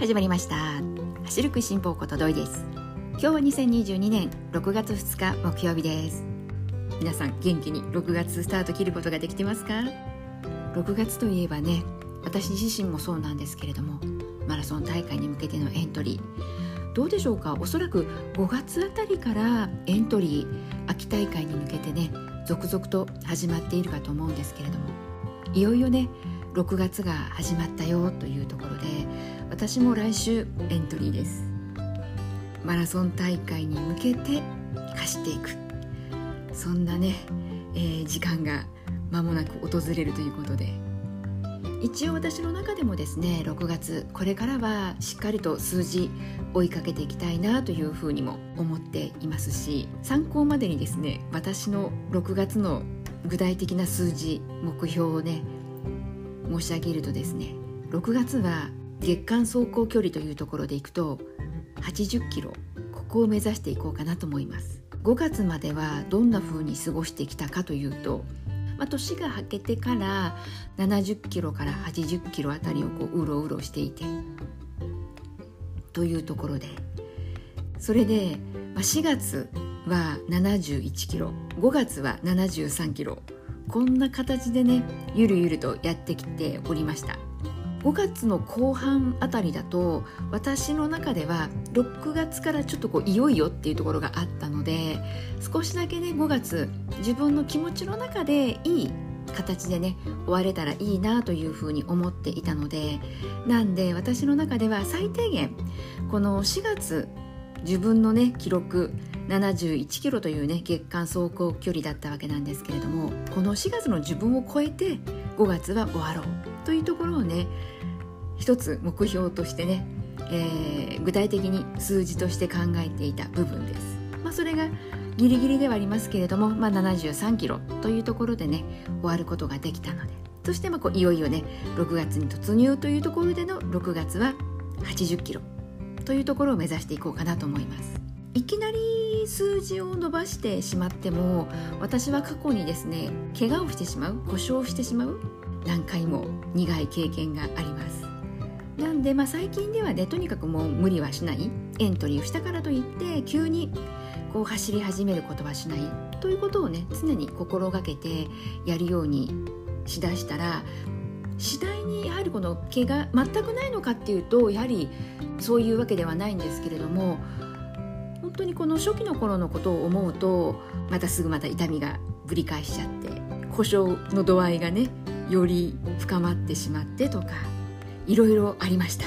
始まりました。走る食いしん坊ことどいです。今日は2022年6月2日木曜日です。皆さん元気に6月スタート切ることができてますか？6月といえばね私自身もそうなんですけれどもマラソン大会に向けてのエントリー。どうでしょうか？おそらく5月あたりからエントリー秋大会に向けてね続々と始まっているかと思うんですけれどもいよいよね6月が始まったよというところで私も来週エントリーです。マラソン大会に向けて走っていく。そんなね、えー、時間が間もなく訪れるということで。一応私の中でもですね6月これからはしっかりと数字追いかけていきたいなというふうにも思っていますし参考までにですね私の6月の具体的な数字目標をね申し上げるとですね6月は月間走行距離というところでいくと80キロここを目指していこうかなと思います。5月まではどんな風に過ごしてきたかというと、まあ、年が明けてから70キロから80キロあたりをこううろうろしていてというところでそれで、まあ、4月は71キロ5月は73キロこんな形でねゆるゆるとやってきておりました。5月の後半あたりだと私の中では6月からちょっとこういよいよっていうところがあったので少しだけね5月自分の気持ちの中でいい形でね終われたらいいなというふうに思っていたのでなんで私の中では最低限この4月自分のね記録71キロというね月間走行距離だったわけなんですけれどもこの4月の自分を超えて5月は終わろう。というところをね一つ目標としてね、えー、具体的に数字として考えていた部分です。まあ、それがギリギリではありますけれども、まあ、73キロというところでね終わることができたのでそしてまあこういよいよね6月に突入というところでの6月は80キロというところを目指していこうかなと思います。いきなり数字を伸ばしてしまっても私は過去にですね怪我をしてしまう故障してしまう何回も苦い経験があります。なんで、まあ、最近ではねとにかくもう無理はしない。エントリーをしたからといって急にこう走り始めることはしない。ということをね常に心がけてやるようにしだしたら次第にやはりこの毛が全くないのかっていうとやはりそういうわけではないんですけれども本当にこの初期の頃のことを思うとまたすぐまた痛みがぶり返しちゃって故障の度合いがねより深まってしまってとかいろいろありました、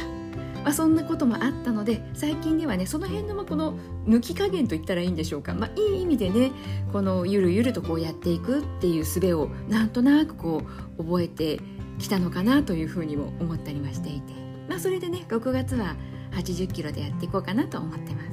まあ、そんなこともあったので最近ではねその辺のこの抜き加減と言ったらいいんでしょうか、まあ、いい意味でねこのゆるゆるとこうやっていくっていう術をなんとなくこう覚えてきたのかなというふうにも思ったりはしていて、まあ、それでね6月は80キロでやっていこうかなと思ってます。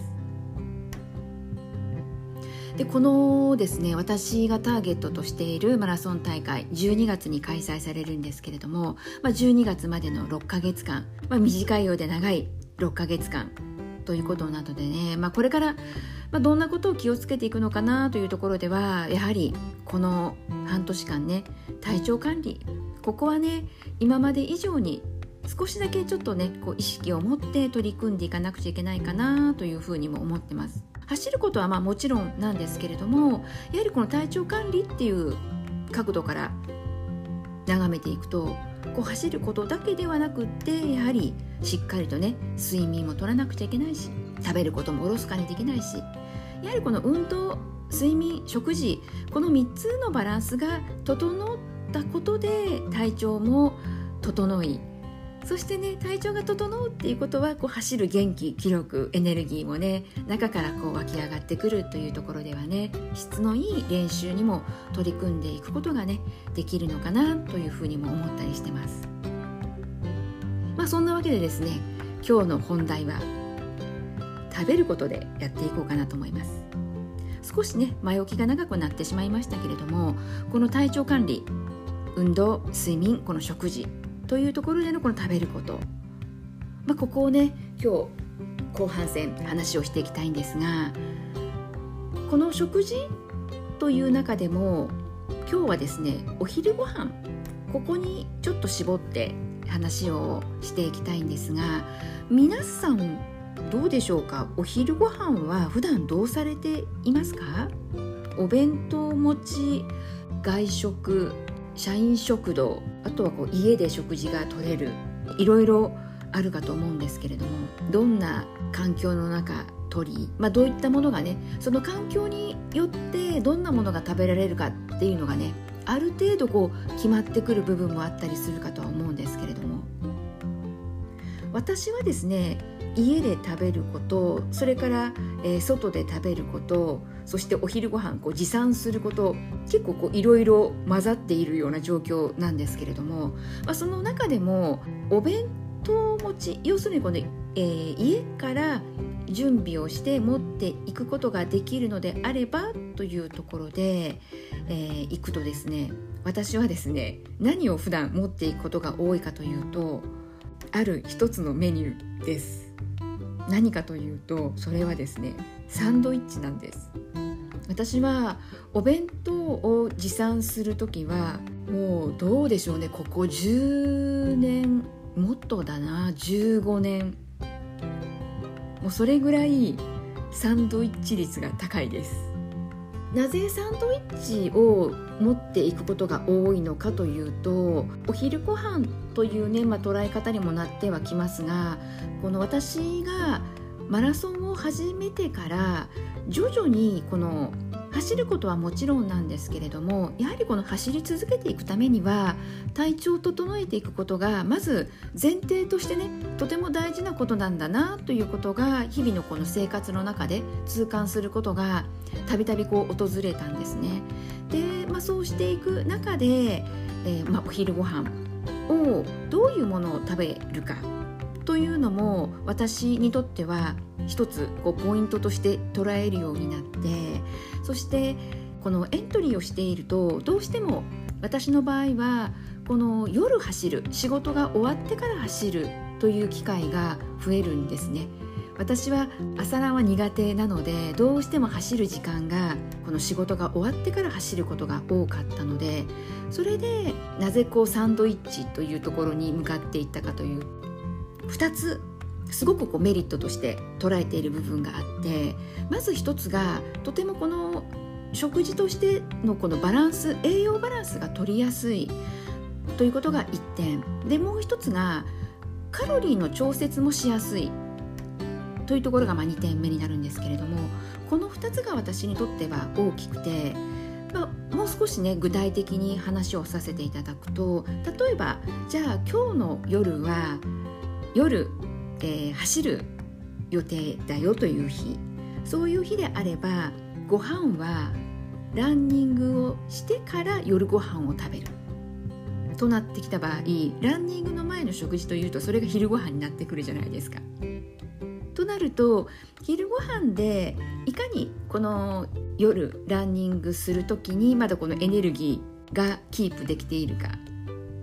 でこのですね私がターゲットとしているマラソン大会12月に開催されるんですけれども、まあ、12月までの6ヶ月間、まあ、短いようで長い6ヶ月間ということなのでね、まあ、これから、ま、どんなことを気をつけていくのかなというところではやはりこの半年間ね体調管理ここはね今まで以上に少しだけちょっとねこう意識を持って取り組んでいかなくちゃいけないかなというふうにも思ってます。走ることはまあもちろんなんですけれどもやはりこの体調管理っていう角度から眺めていくとこう走ることだけではなくってやはりしっかりとね睡眠も取らなくちゃいけないし食べることもおろそかにできないしやはりこの運動睡眠食事この3つのバランスが整ったことで体調も整いそしてね体調が整うっていうことはこう走る元気気力エネルギーもね中からこう湧き上がってくるというところではね質のいい練習にも取り組んでいくことがねできるのかなというふうにも思ったりしてます。まあそんなわけでですね今日の本題は食べることでやっていこうかなと思います。少しね前置きが長くなってしまいましたけれどもこの体調管理運動睡眠この食事というところでのこの食べること、まあ、ここをね今日後半戦話をしていきたいんですがこの食事という中でも今日はですねお昼ご飯ここにちょっと絞って話をしていきたいんですが皆さんどうでしょうか？お昼ご飯は普段どうされていますか？お弁当持ち外食社員食堂あとはこう家で食事が取れるいろいろあるかと思うんですけれどもどんな環境の中鳥、まあ、どういったものがねその環境によってどんなものが食べられるかっていうのがねある程度こう決まってくる部分もあったりするかとは思うんですけれども私はですね家で食べることそれから、えー、外で食べることそしてお昼ご飯こう持参すること結構いろいろ混ざっているような状況なんですけれども、まあ、その中でもお弁当持ち要するにこの、えー、家から準備をして持っていくことができるのであればというところで、えー、行くとですね私はですね何を普段持っていくことが多いかというとある一つのメニューです。何かというとそれはですねサンドイッチなんです。私はお弁当を持参する時はもうどうでしょうねここ10年もっとだな15年。もうそれぐらいサンドイッチ率が高いです。なぜサンドイッチを持っていくことが多いのかというとお昼ご飯というね、まあ、捉え方にもなってはきますがこの私がマラソンを始めてから徐々にこの走ることはもちろんなんですけれどもやはりこの走り続けていくためには体調を整えていくことがまず前提としてねとても大事なことなんだなということが日々のこの生活の中で痛感することがたびたび訪れたんですね。で、まあ、そうしていく中で、えー、まあ、お昼ご飯をどういうものを食べるかというのも私にとっては一つこうポイントとして捉えるようになってそしてこのエントリーをしているとどうしても私の場合はこの夜走る仕事が終わってから走るという機会が増えるんですね。私は朝ランは苦手なのでどうしても走る時間がこの仕事が終わってから走ることが多かったのでそれでなぜこうサンドイッチというところに向かっていったかという2つすごくこうメリットとして捉えている部分があってまず一つがとてもこの食事としてのこのバランス栄養バランスが取りやすいということが1点。でもう一つがカロリーの調節もしやすいというところがま2点目になるんですけれどもこの2つが私にとっては大きくて、まあ、もう少しね具体的に話をさせていただくと例えばじゃあ今日の夜は夜えー、走る予定だよという日そういう日であればご飯はランニングをしてから夜ご飯を食べるとなってきた場合ランニングの前の食事というとそれが昼ご飯になってくるじゃないですか。となると昼ご飯でいかにこの夜ランニングする時にまだこのエネルギーがキープできているか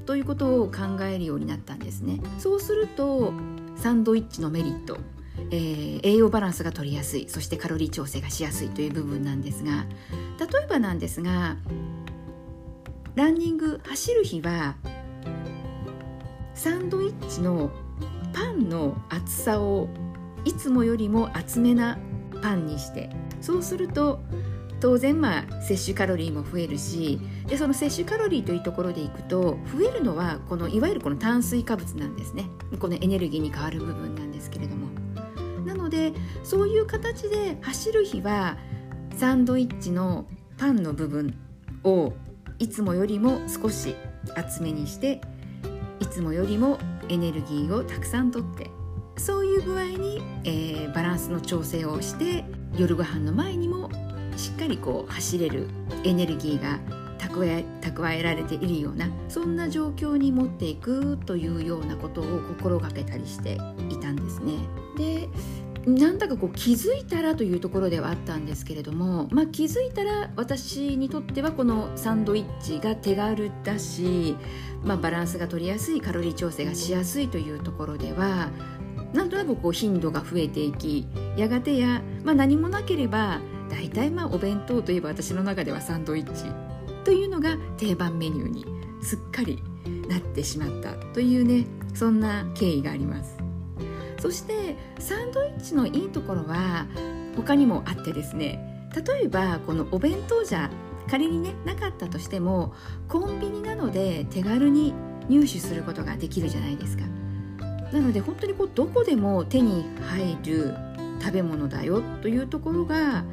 ということを考えるようになったんですね。そうするとサンドイッチのメリット、えー、栄養バランスが取りやすいそしてカロリー調整がしやすいという部分なんですが例えばなんですがランニング走る日はサンドイッチのパンの厚さをいつもよりも厚めなパンにしてそうすると当然まあ摂取カロリーも増えるしでその摂取カロリーというところでいくと増えるのはこのいわゆるこの炭水化物なんですね。このエネルギーに変わる部分なんですけれども。なのでそういう形で走る日はサンドイッチのパンの部分をいつもよりも少し厚めにしていつもよりもエネルギーをたくさんとってそういう具合に、えー、バランスの調整をして夜ご飯の前にもしっかりこう走れるエネルギーが蓄え蓄えられているようなそんな状況に持っていくというようなことを心がけたりしていたんですね。でなんだかこう気づいたらというところではあったんですけれども、まあ、気づいたら私にとってはこのサンドイッチが手軽だし、まあ、バランスが取りやすいカロリー調整がしやすいというところではなんとなくこう頻度が増えていきやがてや、まあ、何もなければ大体まあお弁当といえば私の中ではサンドイッチというのが定番メニューにすっかりなってしまったというねそんな経緯があります。そしてサンドイッチのいいところは他にもあってですね例えばこのお弁当じゃ仮にねなかったとしてもコンビニなどで手軽に入手することができるじゃないですか。なので本当にこうどこでも手に入る食べ物だよというところが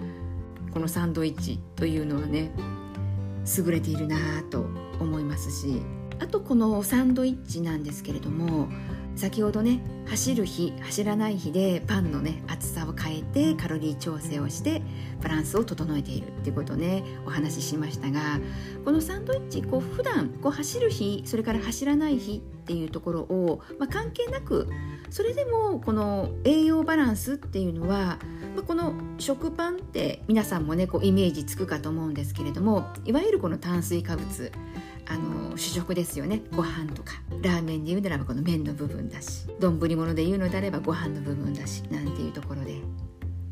このサンドイッチというのはね優れているなと思いますしあとこのサンドイッチなんですけれども先ほどね走る日走らない日でパンのね厚さを変えてカロリー調整をしてバランスを整えているっていうことをね。お話ししましたがこのサンドイッチこう普段こう走る日それから走らない日っていうところを、まあ、関係なくそれでもこの栄養バランスっていうのは、まあ、この食パンって皆さんもねこうイメージつくかと思うんですけれどもいわゆるこの炭水化物あの主食ですよね。ご飯とか。ラーメンで言うならばこの麺の部分だし丼物で言うのであればご飯の部分だしなんていうところで。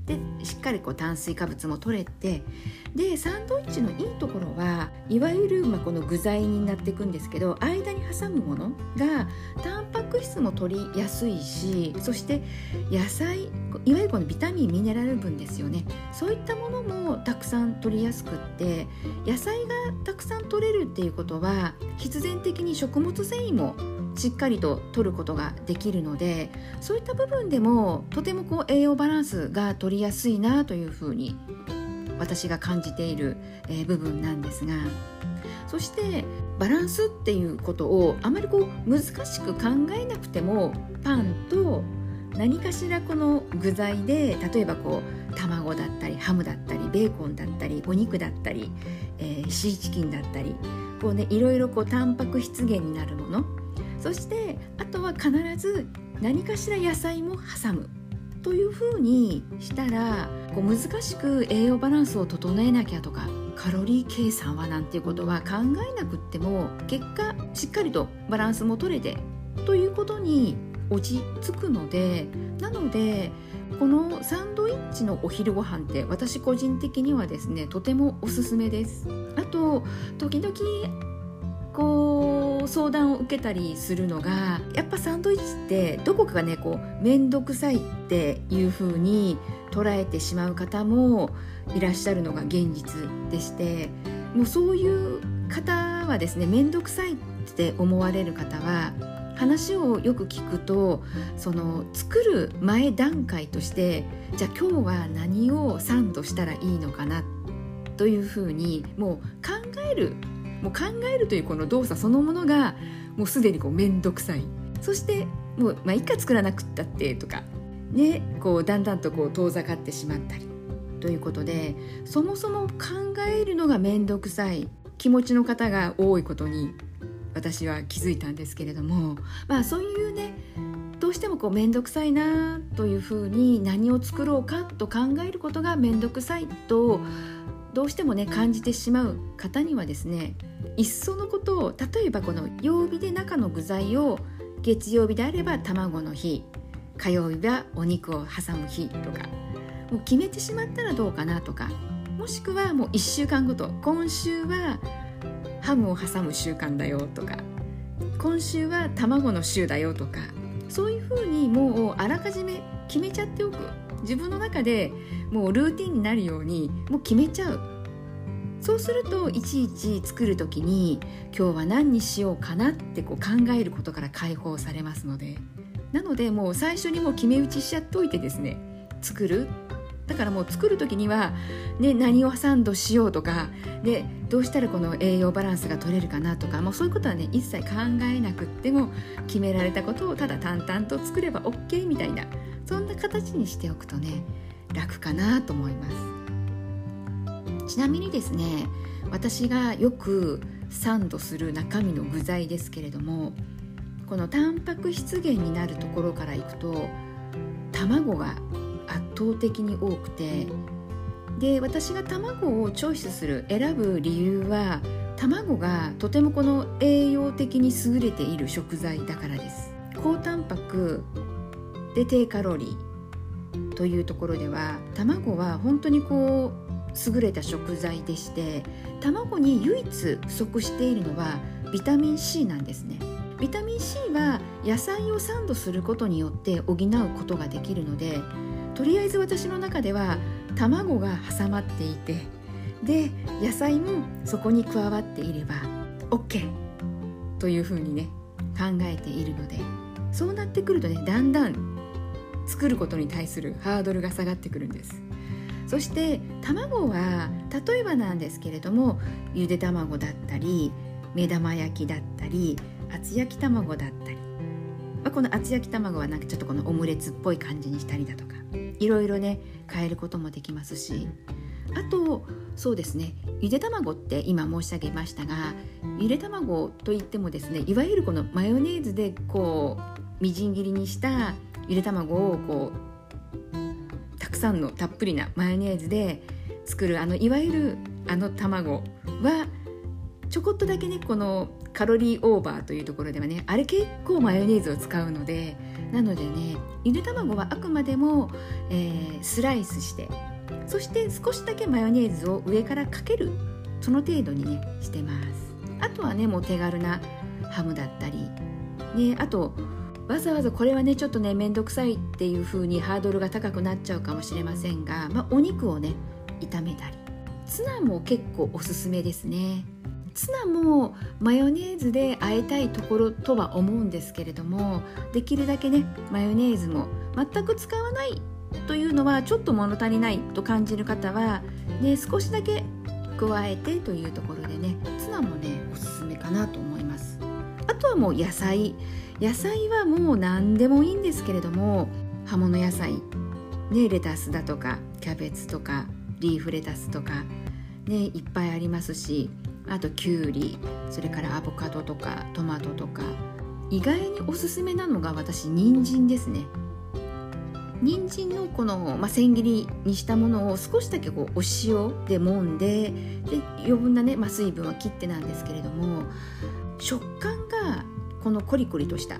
でしっかりこう炭水化物も取れてでサンドイッチのいいところはいわゆる、まあ、この具材になっていくんですけど間に挟むものがタンパク質も取りやすいしそして野菜いわゆるこのビタミンミネラル分ですよね。そういったものもたくさん取りやすくって野菜がたくさん取れるっていうことは必然的に食物繊維もしっかりと取ることができるのでそういった部分でもとてもこう栄養バランスが取りやすいなというふうに私が感じている、え部分なんですがそしてバランスっていうことをあまりこう難しく考えなくてもパンと何かしらこの具材で例えばこう卵だったりハムだったりベーコンだったりお肉だったり、えー、シーチキンだったりこうねいろいろこうタンパク質源になるものそしてあとは必ず何かしら野菜も挟むというふうにしたらこう難しく栄養バランスを整えなきゃとかカロリー計算はなんていうことは考えなくっても結果しっかりとバランスも取れてということに落ち着くのでなのでこのサンドイッチのお昼ご飯って私個人的にはですねとてもおすすめです。あと時々こう相談を受けたりするのがやっぱサンドイッチってどこかがねこう面倒くさいっていう風に捉えてしまう方もいらっしゃるのが現実でしてもうそういう方はですね面倒くさいって思われる方は話をよく聞くとその作る前段階としてじゃあ今日は何をサンドしたらいいのかなというふうにもう考えるもう考えるというこの動作そのものがもうすでにこう面倒くさい。そしてもう、まあ、いっか作らなくったってとかねこうだんだんとこう遠ざかってしまったり。ということでそもそも考えるのが面倒くさい。気持ちの方が多いことに私は気づいたんですけれども。まあそういうねどうしてもこう面倒くさいなというふうに何を作ろうかと考えることが面倒くさいとどうしてもね感じてしまう方にはですねいっそのことを例えばこの曜日で中の具材を月曜日であれば卵の日火曜日はお肉を挟む日とかもう決めてしまったらどうかなとかもしくはもう1週間ごと今週はハムを挟む習慣だよとか今週は卵の週だよとかそういうふうにもうあらかじめ決めちゃっておく自分の中でもうルーティンになるようにもう決めちゃう。そうするといちいち作る時に今日は何にしようかなってこう考えることから解放されますので。なのでもう最初にもう決め打ちしちゃっといてですね作る。だからもう作る時には、ね、何をサンドしようとかでどうしたらこの栄養バランスが取れるかなとかもうそういうことはね一切考えなくっても決められたことをただ淡々と作れば OK みたいなそんな形にしておくとね楽かなと思います。ちなみにですね私がよくサンドする中身の具材ですけれどもこのタンパク質源になるところからいくと卵が圧倒的に多くてで私が卵をチョイスする選ぶ理由は卵がとてもこの栄養的に優れている食材だからです。高タンパクで低カロリーというところでは卵は本当にこう優れた食材でして卵に唯一不足しているのはビタミン C なんですね。ビタミン C は野菜をサンドすることによって補うことができるのでとりあえず私の中では卵が挟まっていてで野菜もそこに加わっていれば OK というふうにね考えているのでそうなってくるとねだんだん作ることに対するハードルが下がってくるんです。そして卵は例えばなんですけれどもゆで卵だったり目玉焼きだったり厚焼き卵だったり、この厚焼き卵はなんかちょっとこのオムレツっぽい感じにしたりだとかいろいろね変えることもできますしあとそうですねゆで卵って今申し上げましたがゆで卵といってもですねいわゆるこのマヨネーズでこうみじん切りにしたゆで卵をこうたくさんのたっぷりなマヨネーズで作るあのいわゆるあの卵はちょこっとだけねこのカロリーオーバーというところではねあれ結構マヨネーズを使うのでなのでねゆで卵はあくまでも、えー、スライスしてそして少しだけマヨネーズを上からかけるその程度にねしてます。あとはねもう手軽なハムだったりねあとわざわざこれはねちょっとね面倒くさいっていう風にハードルが高くなっちゃうかもしれませんが、まあ、お肉をね炒めたり。ツナも結構おすすめですね。ツナもマヨネーズで和えたいところとは思うんですけれどもできるだけねマヨネーズも全く使わないというのはちょっと物足りないと感じる方は、ね、少しだけ加えてというところでねツナもねおすすめかなと思います。あとはもう野菜。野菜はもう何でもいいんですけれども葉物野菜。ねレタスだとかキャベツとかリーフレタスとかねいっぱいありますしあときゅうりそれからアボカドとかトマトとか。意外におすすめなのが私人参ですね。人参のこの、まあ、千切りにしたものを少しだけこうお塩で揉んでで余分なね、まあ、水分は切ってなんですけれども食感がこのコリコリとした。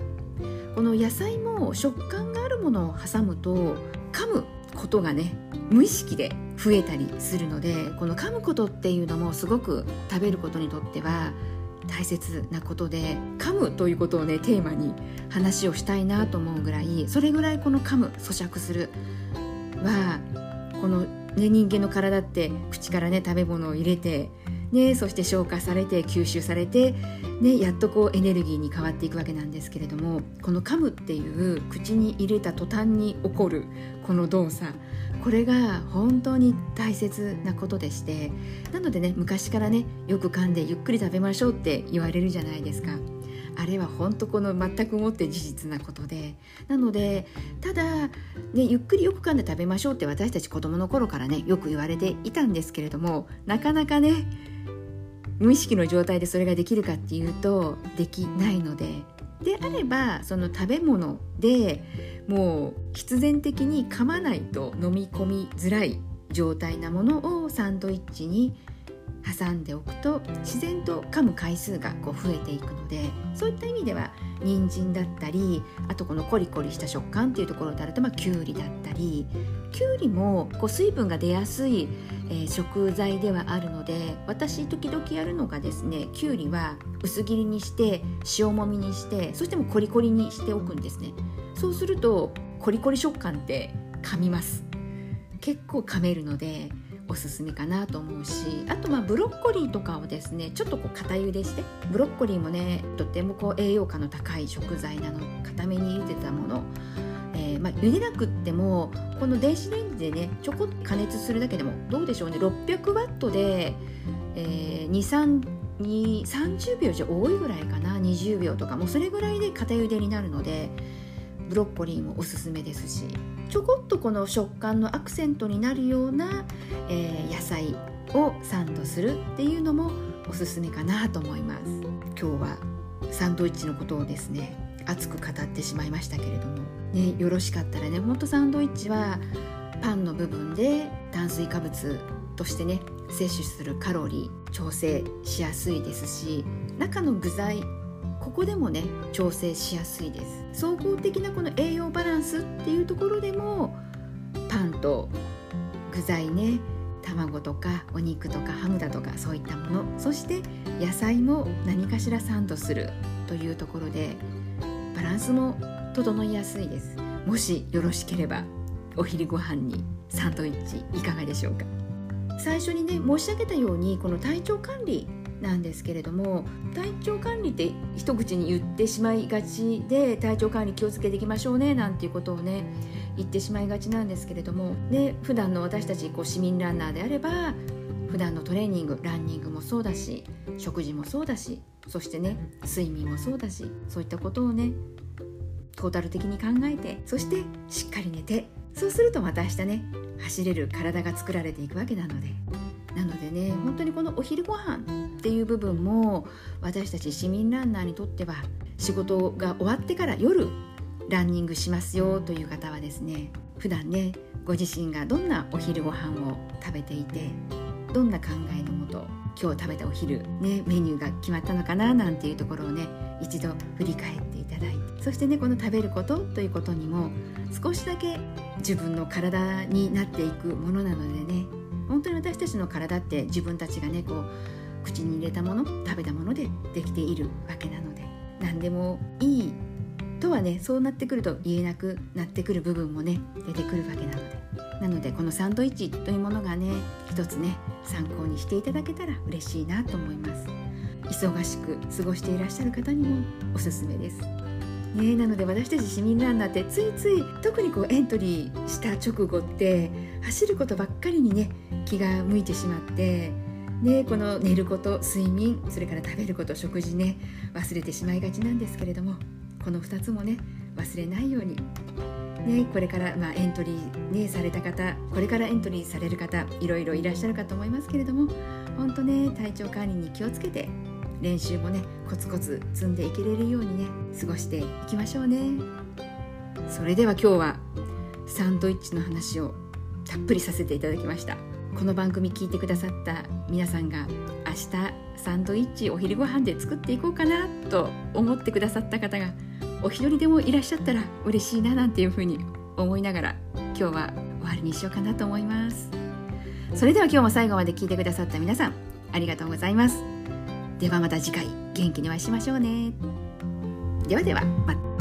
この野菜も食感があるものを挟むと噛むことがね無意識で増えたりするのでこの噛むことっていうのもすごく食べることにとっては大切なことで噛むということをねテーマに話をしたいなと思うぐらいそれぐらいこの噛む咀嚼するはこの、ね、人間の体って口からね食べ物を入れてね、そして消化されて吸収されて、ね、やっとこうエネルギーに変わっていくわけなんですけれどもこの噛むっていう口に入れた途端に起こるこの動作これが本当に大切なことでしてなのでね昔からねよく噛んでゆっくり食べましょうって言われるじゃないですか。あれは本当この全くもって事実なことでなのでただ、ね、ゆっくりよく噛んで食べましょうって私たち子供の頃からねよく言われていたんですけれどもなかなかね無意識の状態でそれができるかっていうとできないので。であればその食べ物でもう必然的に噛まないと飲み込みづらい状態なものをサンドイッチに挟んでおくと自然と噛む回数がこう増えていくのでそういった意味では人参だったりあとこのコリコリした食感っていうところであると、まあ、きゅうりだったりきゅうりもこう水分が出やすい、えー、食材ではあるので私時々やるのがですねきゅうりは薄切りにして塩もみにしてそしてもコリコリにしておくんですね。そうするとコリコリ食感って噛みます。結構噛めるのでおすすめかなと思うしあとまあブロッコリーとかをですねちょっとこう固茹でしてブロッコリーもねとってもこう栄養価の高い食材なの固めに茹でたもの。えー、まあ、茹でなくってもこの電子レンジでねちょこっと加熱するだけでもどうでしょうね600ワットで、えー、23 30秒じゃ多いぐらいかな20秒とかもうそれぐらいで固茹でになるのでブロッコリーもおすすめですし。ちょこっとこの食感のアクセントになるような、えー、野菜をサンドするっていうのもおすすめかなと思います。今日はサンドイッチのことをですね熱く語ってしまいましたけれども。ねよろしかったらねほんとサンドイッチはパンの部分で炭水化物としてね摂取するカロリー調整しやすいですし中の具材ここでもね調整しやすいです。総合的なこの栄養バランスっていうところでもパンと具材ね卵とかお肉とかハムだとかそういったものそして野菜も何かしらサンドするというところでバランスも整いやすいです。もしよろしければお昼ご飯にサンドイッチいかがでしょうか。最初にね申し上げたようにこの体調管理なんですけれども体調管理って一口に言ってしまいがちで体調管理気をつけていきましょうねなんていうことをね言ってしまいがちなんですけれどもで普段の私たちこう市民ランナーであれば普段のトレーニングランニングもそうだし食事もそうだしそしてね睡眠もそうだしそういったことをねトータル的に考えてそしてしっかり寝てそうするとまた明日ね走れる体が作られていくわけなので。なのでね本当にこのお昼ご飯っていう部分も私たち市民ランナーにとっては仕事が終わってから夜ランニングしますよという方はですね普段ねご自身がどんなお昼ご飯を食べていてどんな考えのもと今日食べたお昼ねメニューが決まったのかななんていうところをね一度振り返っていただいてそしてねこの食べることということにも少しだけ自分の体になっていくものなのでね本当に私たちの体って自分たちがねこう口に入れたもの食べたものでできているわけなので何でもいいとはねそうなってくると言えなくなってくる部分もね出てくるわけなので。なのでこのサンドイッチというものがね一つね参考にしていただけたら嬉しいなと思います。忙しく過ごしていらっしゃる方にもおすすめです。ね、なので私たち市民ランナーってついつい特にこうエントリーした直後って走ることばっかりにね気が向いてしまってね、この寝ること睡眠それから食べること食事ね忘れてしまいがちなんですけれどもこの2つもね忘れないように、ね、これから、まあ、エントリー、ね、された方これからエントリーされる方いろいろいらっしゃるかと思いますけれども本当ね体調管理に気をつけて練習もねコツコツ積んでいけれるようにね過ごしていきましょうね。それでは今日はサンドイッチの話をたっぷりさせていただきました。この番組聞いてくださった皆さんが明日サンドイッチお昼ご飯で作っていこうかなと思ってくださった方がお一人でもいらっしゃったら嬉しいななんていうふうに思いながら今日は終わりにしようかなと思います。それでは今日も最後まで聞いてくださった皆さんありがとうございます。ではまた次回元気にお会いしましょうね。ではではまた。